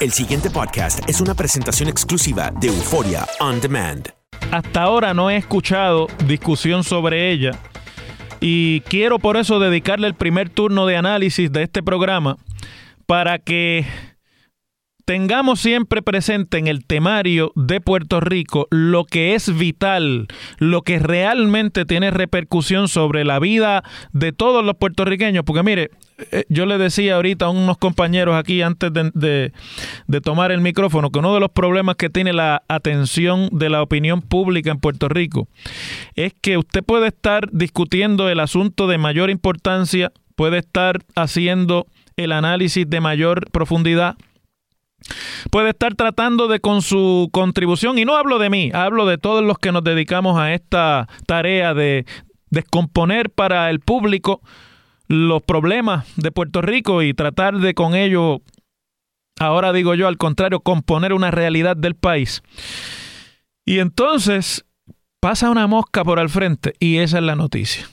El siguiente podcast es una presentación exclusiva de Euforia On Demand. Hasta ahora no he escuchado discusión sobre ella y quiero por eso dedicarle el primer turno de análisis de este programa para que tengamos siempre presente en el temario de Puerto Rico lo que es vital, lo que realmente tiene repercusión sobre la vida de todos los puertorriqueños. Porque mire, eh, yo le decía ahorita a unos compañeros aquí antes de, de- de tomar el micrófono que uno de los problemas que tiene la atención de la opinión pública en Puerto Rico es que usted puede estar discutiendo el asunto de mayor importancia, puede estar haciendo el análisis de mayor profundidad, puede estar tratando de con su contribución, y no hablo de mí, hablo de todos los que nos dedicamos a esta tarea de descomponer para el público los problemas de Puerto Rico y tratar de con ello, ahora digo yo al contrario, componer una realidad del país. Y entonces pasa una mosca por al frente y esa es la noticia.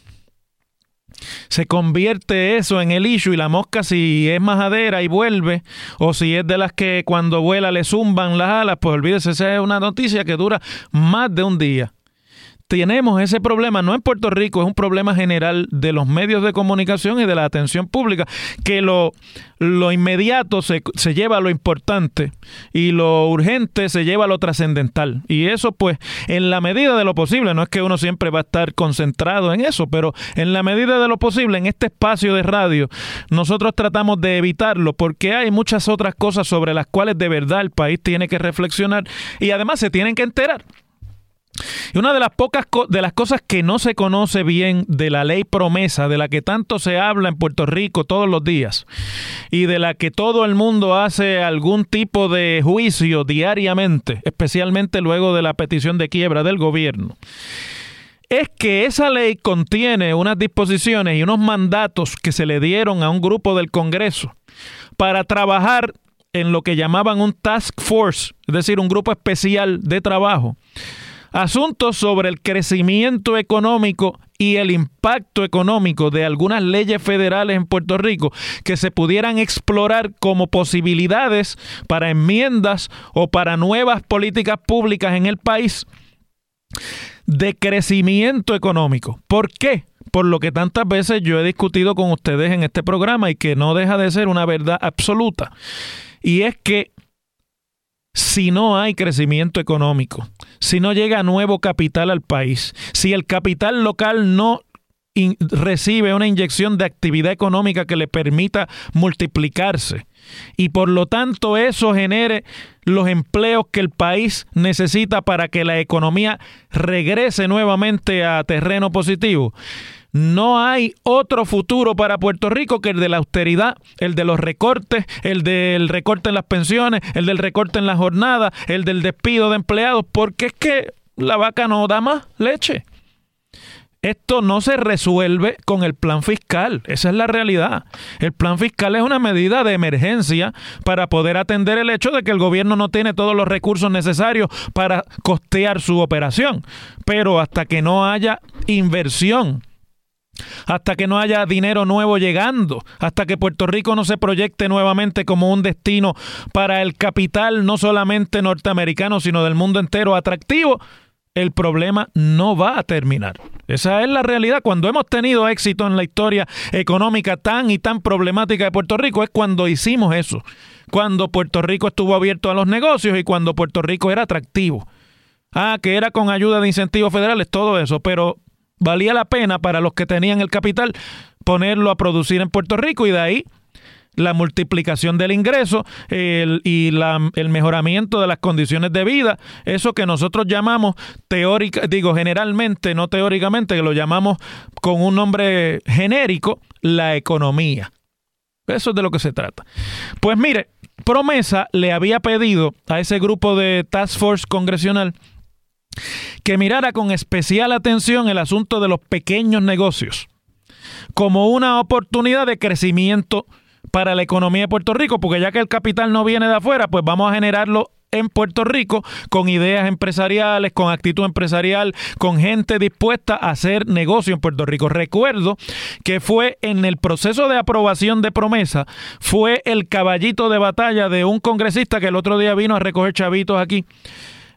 Se convierte eso en el issue y la mosca si es majadera y vuelve o si es de las que cuando vuela le zumban las alas, pues olvídese, esa es una noticia que dura más de un día tenemos ese problema, no en Puerto Rico, es un problema general de los medios de comunicación y de la atención pública, que lo, lo inmediato se, se lleva a lo importante y lo urgente se lleva a lo trascendental. Y eso pues en la medida de lo posible, no es que uno siempre va a estar concentrado en eso, pero en la medida de lo posible, en este espacio de radio, nosotros tratamos de evitarlo porque hay muchas otras cosas sobre las cuales de verdad el país tiene que reflexionar y además se tienen que enterar. Y una de las pocas de las cosas que no se conoce bien de la ley promesa, de la que tanto se habla en Puerto Rico todos los días, y de la que todo el mundo hace algún tipo de juicio diariamente, especialmente luego de la petición de quiebra del gobierno, es que esa ley contiene unas disposiciones y unos mandatos que se le dieron a un grupo del Congreso para trabajar en lo que llamaban un task force, es decir, un grupo especial de trabajo asuntos sobre el crecimiento económico y el impacto económico de algunas leyes federales en Puerto Rico que se pudieran explorar como posibilidades para enmiendas o para nuevas políticas públicas en el país de crecimiento económico. ¿Por qué? Por lo que tantas veces yo he discutido con ustedes en este programa y que no deja de ser una verdad absoluta. Y es que si no hay crecimiento económico, si no llega nuevo capital al país, si el capital local no recibe una inyección de actividad económica que le permita multiplicarse y por lo tanto eso genere los empleos que el país necesita para que la economía regrese nuevamente a terreno positivo. No hay otro futuro para Puerto Rico que el de la austeridad, el de los recortes, el del recorte en las pensiones, el del recorte en la jornada, el del despido de empleados, porque es que la vaca no da más leche. Esto no se resuelve con el plan fiscal, esa es la realidad. El plan fiscal es una medida de emergencia para poder atender el hecho de que el gobierno no tiene todos los recursos necesarios para costear su operación. Pero hasta que no haya inversión hasta que no haya dinero nuevo llegando, hasta que Puerto Rico no se proyecte nuevamente como un destino para el capital no solamente norteamericano, sino del mundo entero atractivo, el problema no va a terminar. Esa es la realidad. Cuando hemos tenido éxito en la historia económica tan y tan problemática de Puerto Rico es cuando hicimos eso. cuando Puerto Rico estuvo abierto a los negocios y cuando Puerto Rico era atractivo. Ah, que era con ayuda de incentivos federales, todo eso, pero valía la pena para los que tenían el capital ponerlo a producir en Puerto Rico y de ahí la multiplicación del ingreso y la- el mejoramiento de las condiciones de vida, eso que nosotros llamamos teórica, digo generalmente, no teóricamente, que lo llamamos con un nombre genérico, la economía. Eso es de lo que se trata. Pues mire, Promesa le había pedido a ese grupo de Task Force congresional que mirara con especial atención el asunto de los pequeños negocios como una oportunidad de crecimiento para la economía de Puerto Rico, porque ya que el capital no viene de afuera, pues vamos a generarlo en Puerto Rico con ideas empresariales, con actitud empresarial, con gente dispuesta a hacer negocio en Puerto Rico. Recuerdo que fue en el proceso de aprobación de promesa, fue el caballito de batalla de un congresista que el otro día vino a recoger chavitos aquí.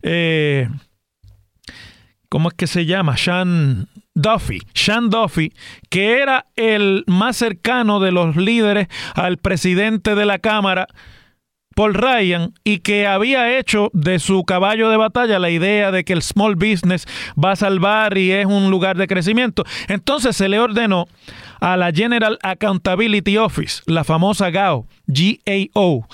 Eh, ¿cómo es que se llama? Sean Duffy. Sean Duffy, que era el más cercano de los líderes al presidente de la Cámara, Paul Ryan, y que había hecho de su caballo de batalla la idea de que el small business va a salvar y es un lugar de crecimiento. Entonces se le ordenó a la General Accountability Office, la famosa GAO, GAO,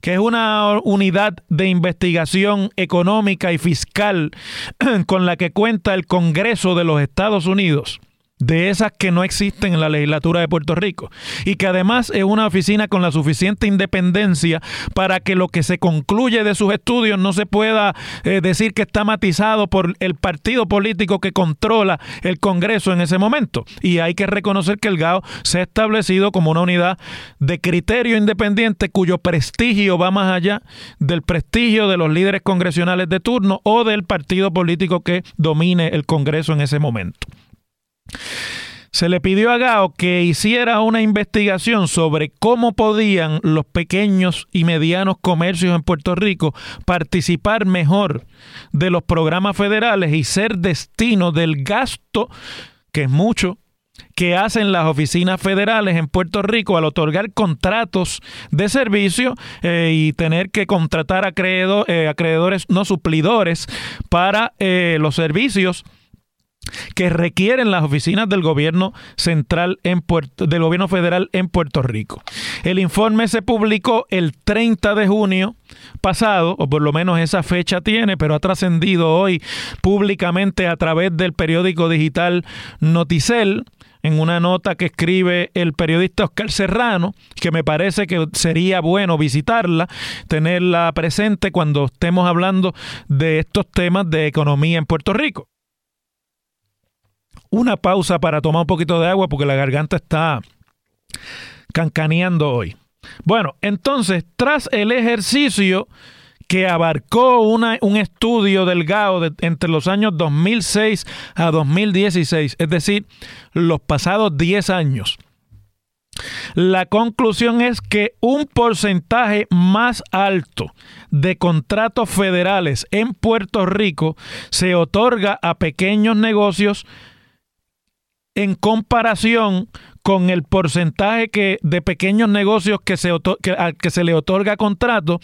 que es una unidad de investigación económica y fiscal con la que cuenta el Congreso de los Estados Unidos, de esas que no existen en la legislatura de Puerto Rico, y que además es una oficina con la suficiente independencia para que lo que se concluye de sus estudios no se pueda eh, decir que está matizado por el partido político que controla el Congreso en ese momento. Y hay que reconocer que el GAO se ha establecido como una unidad de criterio independiente cuyo prestigio va más allá del prestigio de los líderes congresionales de turno o del partido político que domine el Congreso en ese momento. Se le pidió a Gao que hiciera una investigación sobre cómo podían los pequeños y medianos comercios en Puerto Rico participar mejor de los programas federales y ser destino del gasto, que es mucho, que hacen las oficinas federales en Puerto Rico al otorgar contratos de servicio eh, y tener que contratar acreedo- eh, acreedores, no suplidores, para eh, los servicios que requieren las oficinas del gobierno central en Puerto, del gobierno federal en Puerto Rico. El informe se publicó el 30 de junio pasado, o por lo menos esa fecha tiene, pero ha trascendido hoy públicamente a través del periódico digital Noticel en una nota que escribe el periodista Oscar Serrano, que me parece que sería bueno visitarla, tenerla presente cuando estemos hablando de estos temas de economía en Puerto Rico una pausa para tomar un poquito de agua porque la garganta está cancaneando hoy. Bueno, entonces, tras el ejercicio que abarcó una- un estudio del GAO entre los años 2006 a 2016, es decir, los pasados 10 años, la conclusión es que un porcentaje más alto de contratos federales en Puerto Rico se otorga a pequeños negocios en comparación con el porcentaje que, de pequeños negocios que se, que, al que se le otorga contrato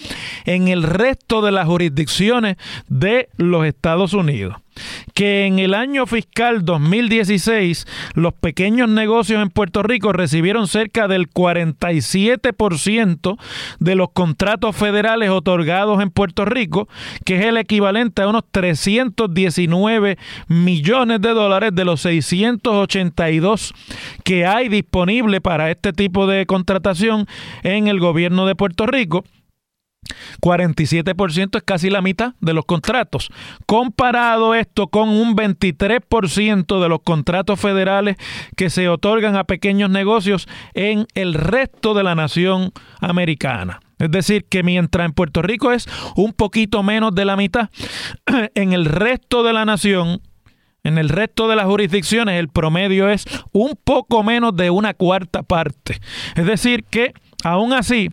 en el resto de las jurisdicciones de los Estados Unidos. Que en el año fiscal 2016 los pequeños negocios en Puerto Rico recibieron cerca del 47% de los contratos federales otorgados en Puerto Rico, que es el equivalente a unos 319 millones de dólares de los 682 que hay disponible para este tipo de contratación en el gobierno de Puerto Rico. 47% es casi la mitad de los contratos. Comparado esto con un 23% de los contratos federales que se otorgan a pequeños negocios en el resto de la nación americana. Es decir, que mientras en Puerto Rico es un poquito menos de la mitad, en el resto de la nación en el resto de las jurisdicciones el promedio es un poco menos de una cuarta parte. Es decir, que aún así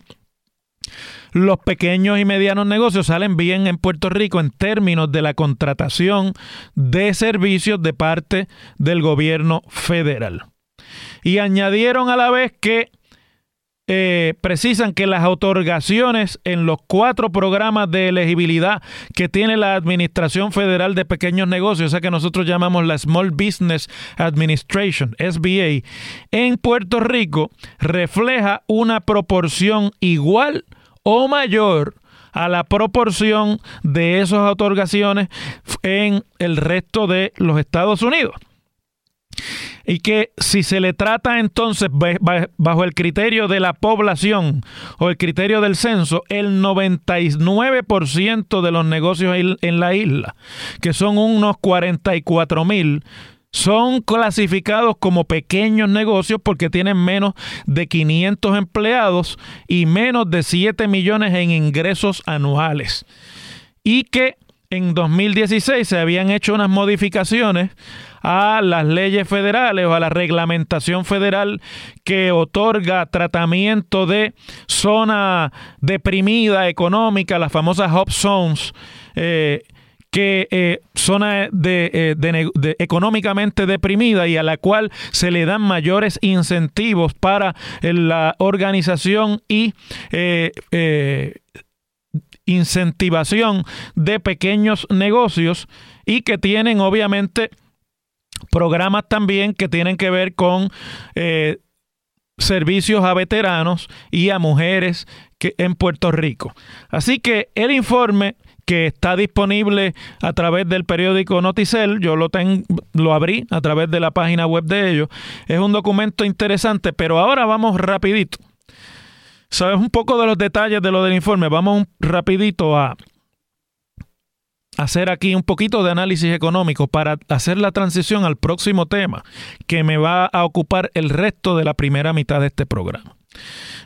los pequeños y medianos negocios salen bien en Puerto Rico en términos de la contratación de servicios de parte del gobierno federal. Y añadieron a la vez que eh, precisan que las otorgaciones en los cuatro programas de elegibilidad que tiene la Administración Federal de Pequeños Negocios, o sea que nosotros llamamos la Small Business Administration, SBA, en Puerto Rico refleja una proporción igual o mayor a la proporción de esas otorgaciones en el resto de los Estados Unidos. Y que si se le trata entonces bajo el criterio de la población o el criterio del censo, el 99% de los negocios en la isla, que son unos 44 mil, son clasificados como pequeños negocios porque tienen menos de 500 empleados y menos de 7 millones en ingresos anuales. Y que en 2016 se habían hecho unas modificaciones a las leyes federales o a la reglamentación federal que otorga tratamiento de zona deprimida económica, las famosas hop zones. Eh, que eh, zona eh, económicamente deprimida y a la cual se le dan mayores incentivos para la organización y incentivación de pequeños negocios y que tienen obviamente programas también que tienen que ver con eh, servicios a veteranos y a mujeres que, en Puerto Rico. Así que el informe que está disponible a través del periódico Noticel, yo lo, tengo, lo abrí a través de la página web de ellos, es un documento interesante, pero ahora vamos rapidito. ¿Sabes un poco de los detalles de lo del informe? Vamos rapidito a hacer aquí un poquito de análisis económico para hacer la transición al próximo tema que me va a ocupar el resto de la primera mitad de este programa.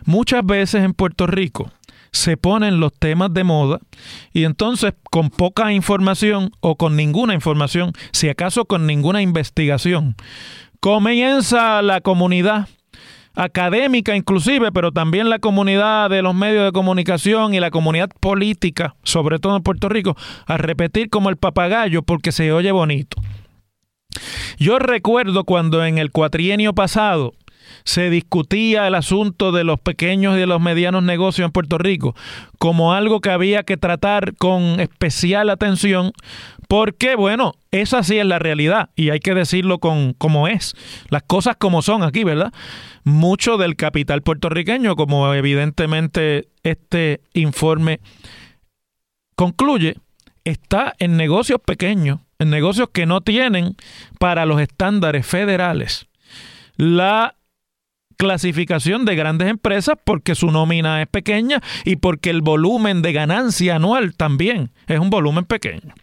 Muchas veces en Puerto Rico se ponen los temas de moda y entonces con poca información o con ninguna información, si acaso con ninguna investigación, comienza la comunidad académica inclusive, pero también la comunidad de los medios de comunicación y la comunidad política, sobre todo en Puerto Rico, a repetir como el papagayo porque se oye bonito. Yo recuerdo cuando en el cuatrienio pasado se discutía el asunto de los pequeños y de los medianos negocios en Puerto Rico como algo que había que tratar con especial atención porque, bueno, esa sí es la realidad y hay que decirlo con como es, las cosas como son aquí, ¿verdad? Mucho del capital puertorriqueño, como evidentemente este informe concluye, está en negocios pequeños, en negocios que no tienen para los estándares federales la clasificación de grandes empresas porque su nómina es pequeña y porque el volumen de ganancia anual también es un volumen pequeño.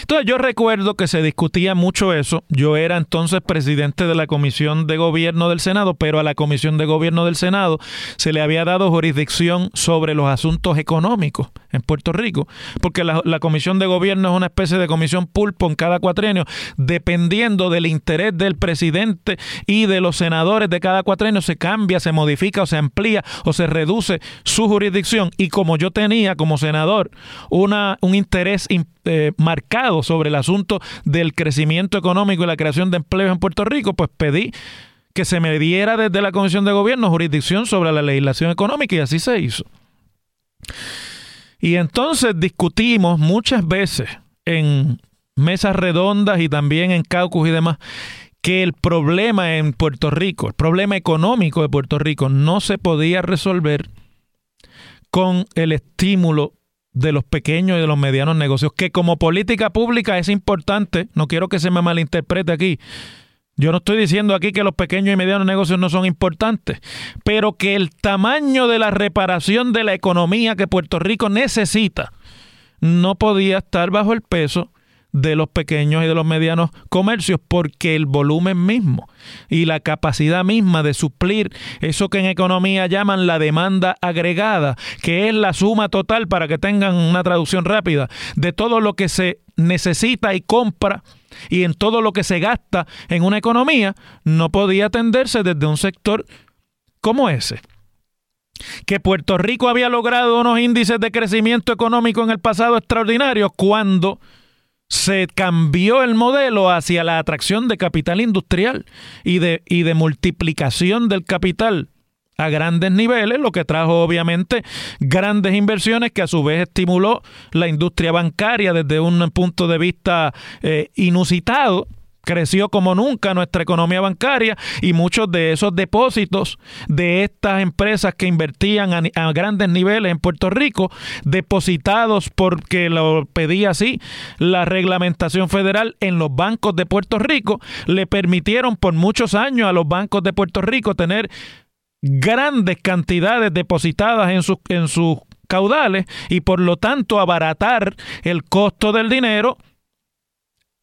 Entonces yo recuerdo que se discutía mucho eso. Yo era entonces presidente de la Comisión de Gobierno del Senado, pero a la Comisión de Gobierno del Senado se le había dado jurisdicción sobre los asuntos económicos en Puerto Rico, porque la, Comisión de Gobierno es una especie de comisión pulpo en cada cuatrenio, dependiendo del interés del presidente y de los senadores de cada cuatrenio, se cambia, se modifica o se amplía o se reduce su jurisdicción. Y como yo tenía como senador una, un interés eh, sobre el asunto del crecimiento económico y la creación de empleo en Puerto Rico, pues pedí que se me diera desde la Comisión de Gobierno jurisdicción sobre la legislación económica y así se hizo. Y entonces discutimos muchas veces en mesas redondas y también en caucus y demás que el problema en Puerto Rico, el problema económico de Puerto Rico no se podía resolver con el estímulo de los pequeños y de los medianos negocios, que como política pública es importante, no quiero que se me malinterprete aquí, yo no estoy diciendo aquí que los pequeños y medianos negocios no son importantes, pero que el tamaño de la reparación de la economía que Puerto Rico necesita no podía estar bajo el peso de los pequeños y de los medianos comercios porque el volumen mismo y la capacidad misma de suplir eso que en economía llaman la demanda agregada, que es la suma total para que tengan una traducción rápida de todo lo que se necesita y compra y en todo lo que se gasta en una economía, no podía atenderse desde un sector como ese. Que Puerto Rico había logrado unos índices de crecimiento económico en el pasado extraordinarios cuando se cambió el modelo hacia la atracción de capital industrial y de, y de multiplicación del capital a grandes niveles, lo que trajo obviamente grandes inversiones que a su vez estimuló la industria bancaria desde un punto de vista eh, inusitado creció como nunca nuestra economía bancaria y muchos de esos depósitos de estas empresas que invertían a, grandes niveles en Puerto Rico, depositados porque lo pedía así la reglamentación federal en los bancos de Puerto Rico, le permitieron por muchos años a los bancos de Puerto Rico tener grandes cantidades depositadas en sus, en sus caudales y por lo tanto abaratar el costo del dinero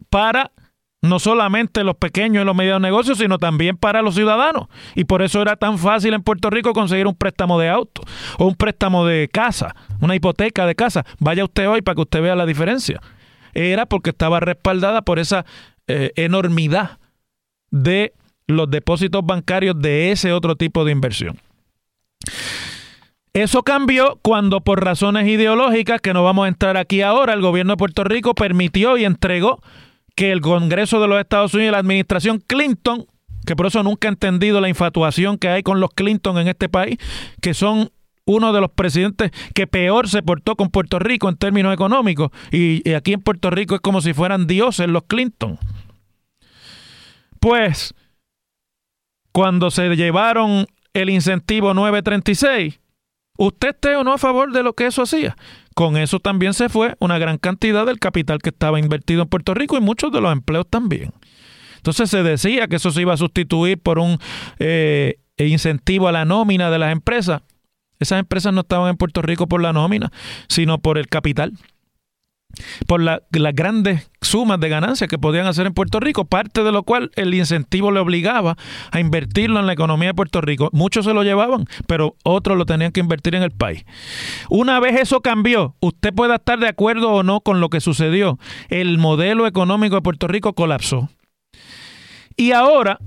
para no solamente los pequeños y los medianos negocios, sino también para los ciudadanos. Y por eso era tan fácil en Puerto Rico conseguir un préstamo de auto o un préstamo de casa, una hipoteca de casa. Vaya usted hoy para que usted vea la diferencia. Era porque estaba respaldada por esa eh, enormidad de los depósitos bancarios de ese otro tipo de inversión. Eso cambió cuando por razones ideológicas, que no vamos a entrar aquí ahora, el gobierno de Puerto Rico permitió y entregó que el Congreso de los Estados Unidos y la administración Clinton, que por eso nunca he entendido la infatuación que hay con los Clinton en este país, que son uno de los presidentes que peor se portó con Puerto Rico en términos económicos, y, aquí en Puerto Rico es como si fueran dioses los Clinton. Pues, cuando se llevaron el incentivo 936, ¿usted esté o no a favor de lo que eso hacía? Con eso también se fue una gran cantidad del capital que estaba invertido en Puerto Rico y muchos de los empleos también. Entonces se decía que eso se iba a sustituir por un eh, incentivo a la nómina de las empresas. Esas empresas no estaban en Puerto Rico por la nómina, sino por el capital por la, las grandes sumas de ganancias que podían hacer en Puerto Rico, parte de lo cual el incentivo le obligaba a invertirlo en la economía de Puerto Rico. Muchos se lo llevaban, pero otros lo tenían que invertir en el país. Una vez eso cambió, usted pueda estar de acuerdo o no con lo que sucedió, el modelo económico de Puerto Rico colapsó. Y ahora,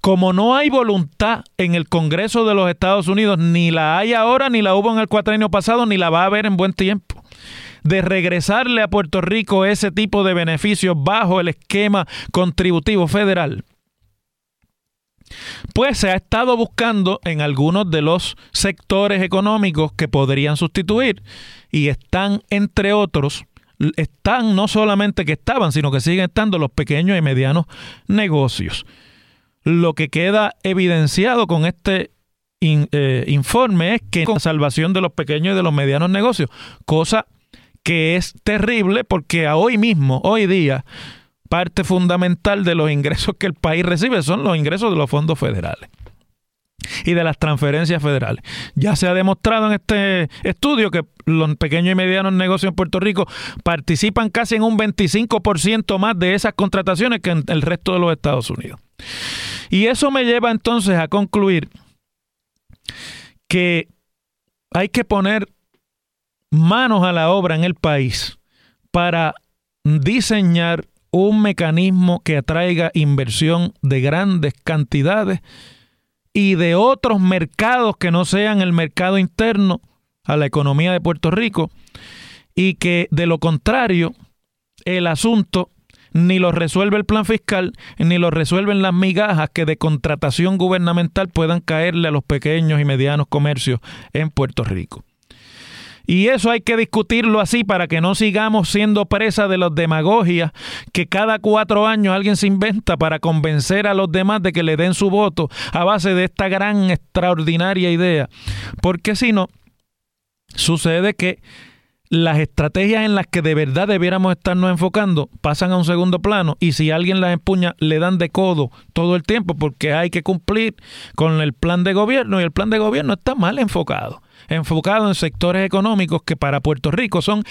como no hay voluntad en el Congreso de los Estados Unidos, ni la hay ahora, ni la hubo en el cuatrienio pasado, ni la va a haber en buen tiempo de regresarle a Puerto Rico ese tipo de beneficios bajo el esquema contributivo federal, pues se ha estado buscando en algunos de los sectores económicos que podrían sustituir y están, entre otros, están no solamente que estaban, sino que siguen estando los pequeños y medianos negocios. Lo que queda evidenciado con este eh, informe es que la salvación de los pequeños y de los medianos negocios, cosa es terrible porque a hoy mismo, hoy día, parte fundamental de los ingresos que el país recibe son los ingresos de los fondos federales y de las transferencias federales. Ya se ha demostrado en este estudio que los pequeños y medianos negocios en Puerto Rico participan casi en un 25% más de esas contrataciones que en el resto de los Estados Unidos. Y eso me lleva entonces a concluir que hay que poner manos a la obra en el país para diseñar un mecanismo que atraiga inversión de grandes cantidades y de otros mercados que no sean el mercado interno a la economía de Puerto Rico y que de lo contrario el asunto ni lo resuelve el plan fiscal ni lo resuelven las migajas que de contratación gubernamental puedan caerle a los pequeños y medianos comercios en Puerto Rico. Y eso hay que discutirlo así para que no sigamos siendo presa de las demagogias que cada cuatro años alguien se inventa para convencer a los demás de que le den su voto a base de esta gran, extraordinaria idea. Porque si no, sucede que las estrategias en las que de verdad debiéramos estarnos enfocando pasan a un segundo plano y si alguien las empuña le dan de codo todo el tiempo porque hay que cumplir con el plan de gobierno y el plan de gobierno está mal enfocado enfocado en sectores económicos que para Puerto Rico son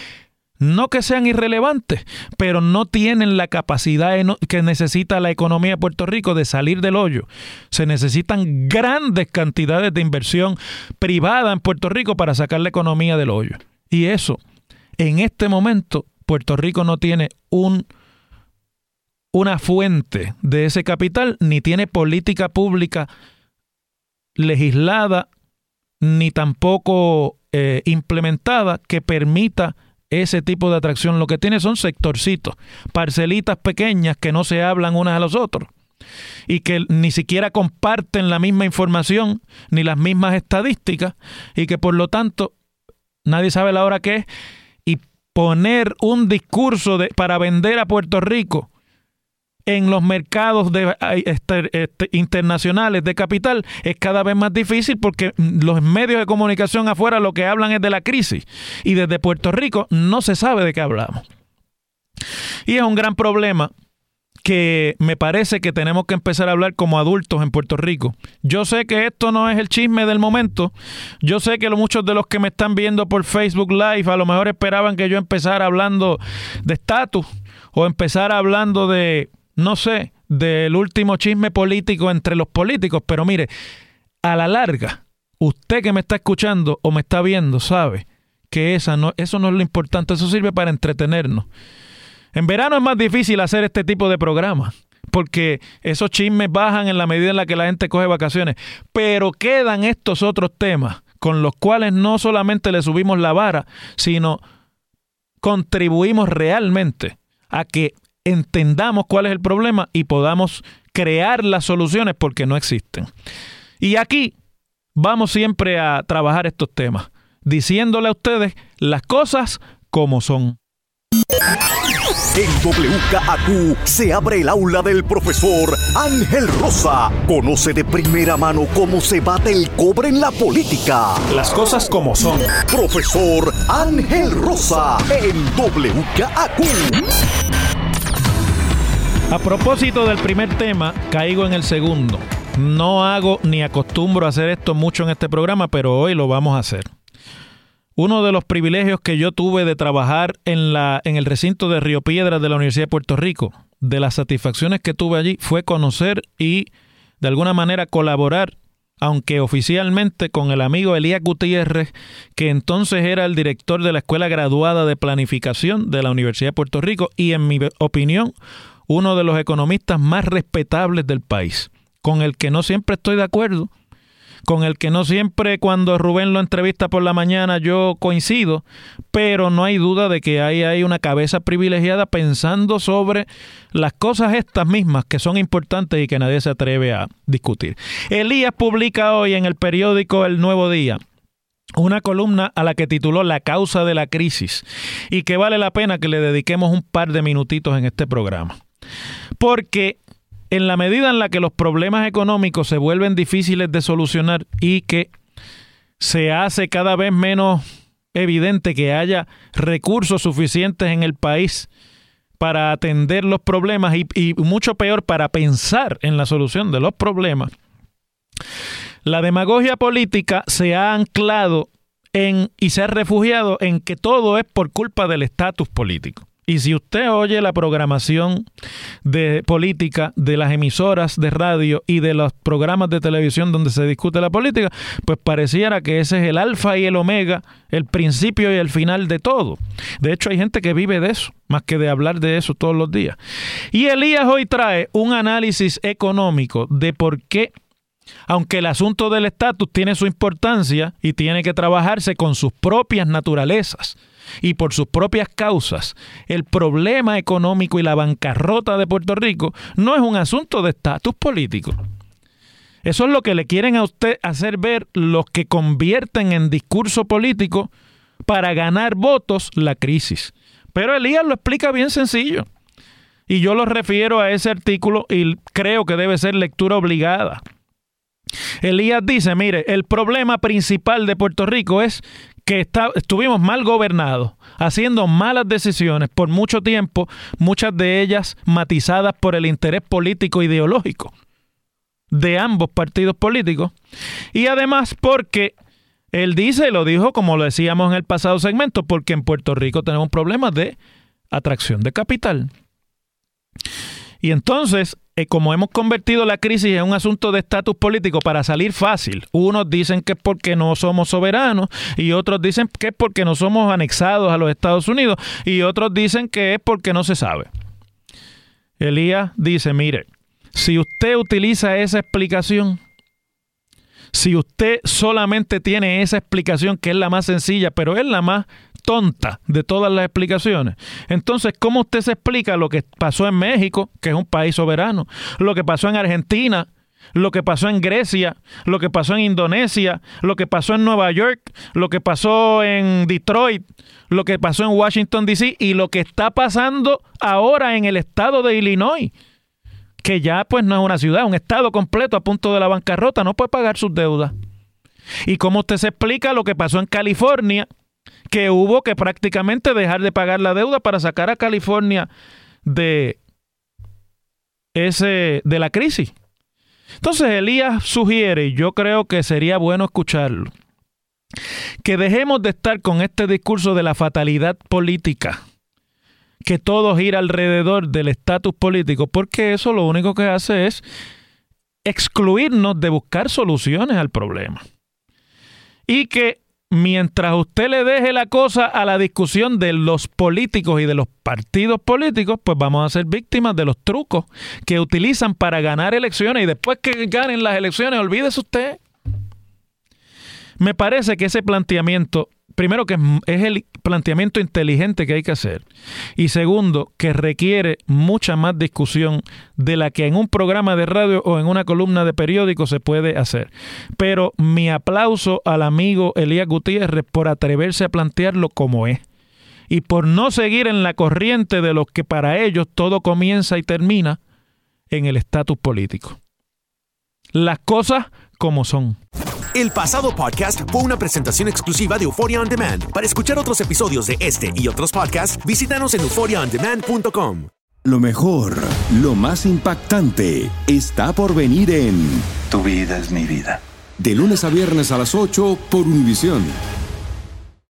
no que sean irrelevantes, pero no tienen la capacidad que necesita la economía de Puerto Rico de salir del hoyo. Se necesitan grandes cantidades de inversión privada en Puerto Rico para sacar la economía del hoyo. Y eso, en este momento, Puerto Rico no tiene un, una fuente de ese capital, ni tiene política pública legislada ni tampoco eh, implementada que permita ese tipo de atracción. Lo que tiene son sectorcitos, parcelitas pequeñas que no se hablan unas a los otros. y que ni siquiera comparten la misma información ni las mismas estadísticas y que por lo tanto nadie sabe la hora que es y poner un discurso de, para vender a Puerto Rico en los mercados este, este, internacionales de capital es cada vez más difícil porque los medios de comunicación afuera lo que hablan es de la crisis y desde Puerto Rico no se sabe de qué hablamos. Y es un gran problema que me parece que tenemos que empezar a hablar como adultos en Puerto Rico. Yo sé que esto no es el chisme del momento. Yo sé que muchos de los que me están viendo por Facebook Live a lo mejor esperaban que yo empezara hablando de estatus o empezara hablando de no sé, del último chisme político entre los políticos, pero mire, a la larga, usted que me está escuchando o me está viendo sabe que esa no, eso no es lo importante, eso sirve para entretenernos. En verano es más difícil hacer este tipo de programas porque esos chismes bajan en la medida en la que la gente coge vacaciones, pero quedan estos otros temas con los cuales no solamente le subimos la vara, sino contribuimos realmente a que entendamos cuál es el problema y podamos crear las soluciones porque no existen. Y aquí vamos siempre a trabajar estos temas, diciéndole a ustedes las cosas como son. En WKAQ se abre el aula del profesor Ángel Rosa. Conoce de primera mano cómo se bate el cobre en la política. Las cosas como son. Profesor Ángel Rosa en WKAQ. A propósito del primer tema, caigo en el segundo. No hago ni acostumbro a hacer esto mucho en este programa, pero hoy lo vamos a hacer. Uno de los privilegios que yo tuve de trabajar en, la, en el recinto de Río Piedras de la Universidad de Puerto Rico, de las satisfacciones que tuve allí, fue conocer y de alguna manera colaborar, aunque oficialmente con el amigo Elías Gutiérrez, que entonces era el director de la Escuela Graduada de Planificación de la Universidad de Puerto Rico y en mi opinión uno de los economistas más respetables del país, con el que no siempre estoy de acuerdo, con el que no siempre cuando Rubén lo entrevista por la mañana yo coincido, pero no hay duda de que ahí hay una cabeza privilegiada pensando sobre las cosas estas mismas que son importantes y que nadie se atreve a discutir. Elías publica hoy en el periódico El Nuevo Día una columna a la que tituló La causa de la crisis y que vale la pena que le dediquemos un par de minutitos en este programa. Porque en la medida en la que los problemas económicos se vuelven difíciles de solucionar y que se hace cada vez menos evidente que haya recursos suficientes en el país para atender los problemas y, mucho peor para pensar en la solución de los problemas, la demagogia política se ha anclado en y se ha refugiado en que todo es por culpa del estatus político. Y si usted oye la programación de política de las emisoras de radio y de los programas de televisión donde se discute la política, pues pareciera que ese es el alfa y el omega, el principio y el final de todo. De hecho, hay gente que vive de eso, más que de hablar de eso todos los días. Y Elías hoy trae un análisis económico de por qué aunque el asunto del estatus tiene su importancia y tiene que trabajarse con sus propias naturalezas, y por sus propias causas, el problema económico y la bancarrota de Puerto Rico no es un asunto de estatus político. Eso es lo que le quieren a usted hacer ver los que convierten en discurso político para ganar votos la crisis. Pero Elías lo explica bien sencillo. Y yo lo refiero a ese artículo y creo que debe ser lectura obligada. Elías dice, mire, el problema principal de Puerto Rico es que estuvimos mal gobernados, haciendo malas decisiones por mucho tiempo, muchas de ellas matizadas por el interés político ideológico de ambos partidos políticos, y además porque él dice, lo dijo como lo decíamos en el pasado segmento, porque en Puerto Rico tenemos problemas de atracción de capital. Y entonces eh, como hemos convertido la crisis en un asunto de estatus político para salir fácil, unos dicen que es porque no somos soberanos y otros dicen que es porque no somos anexados a los Estados Unidos y otros dicen que es porque no se sabe. Elías dice, mire, si usted utiliza esa explicación, si usted solamente tiene esa explicación que es la más sencilla, pero es la más tonta de todas las explicaciones. Entonces, ¿cómo usted se explica lo que pasó en México, que es un país soberano? Lo que pasó en Argentina, lo que pasó en Grecia, lo que pasó en Indonesia, lo que pasó en Nueva York, lo que pasó en Detroit, lo que pasó en Washington, D.C. y lo que está pasando ahora en el estado de Illinois, que ya pues no es una ciudad, un estado completo a punto de la bancarrota, no puede pagar sus deudas. ¿Y cómo usted se explica lo que pasó en California, que hubo que prácticamente dejar de pagar la deuda para sacar a California de ese de la crisis? Entonces Elías sugiere, y yo creo que sería bueno escucharlo, que dejemos de estar con este discurso de la fatalidad política, que todo gira alrededor del estatus político, porque eso lo único que hace es excluirnos de buscar soluciones al problema. Y que mientras usted le deje la cosa a la discusión de los políticos y de los partidos políticos, pues vamos a ser víctimas de los trucos que utilizan para ganar elecciones y después que ganen las elecciones, olvídese usted. Me parece que ese planteamiento, primero que es el planteamiento inteligente que hay que hacer y segundo que requiere mucha más discusión de la que en un programa de radio o en una columna de periódico se puede hacer. Pero mi aplauso al amigo Elías Gutiérrez por atreverse a plantearlo como es y por no seguir en la corriente de los que para ellos todo comienza y termina en el estatus político. Las cosas como son. El pasado podcast fue una presentación exclusiva de Euphoria On Demand. Para escuchar otros episodios de este y otros podcasts, visítanos en euphoriaondemand.com. Lo mejor, lo más impactante, está por venir en Tu vida es mi vida. De lunes a viernes a las 8 por Univisión.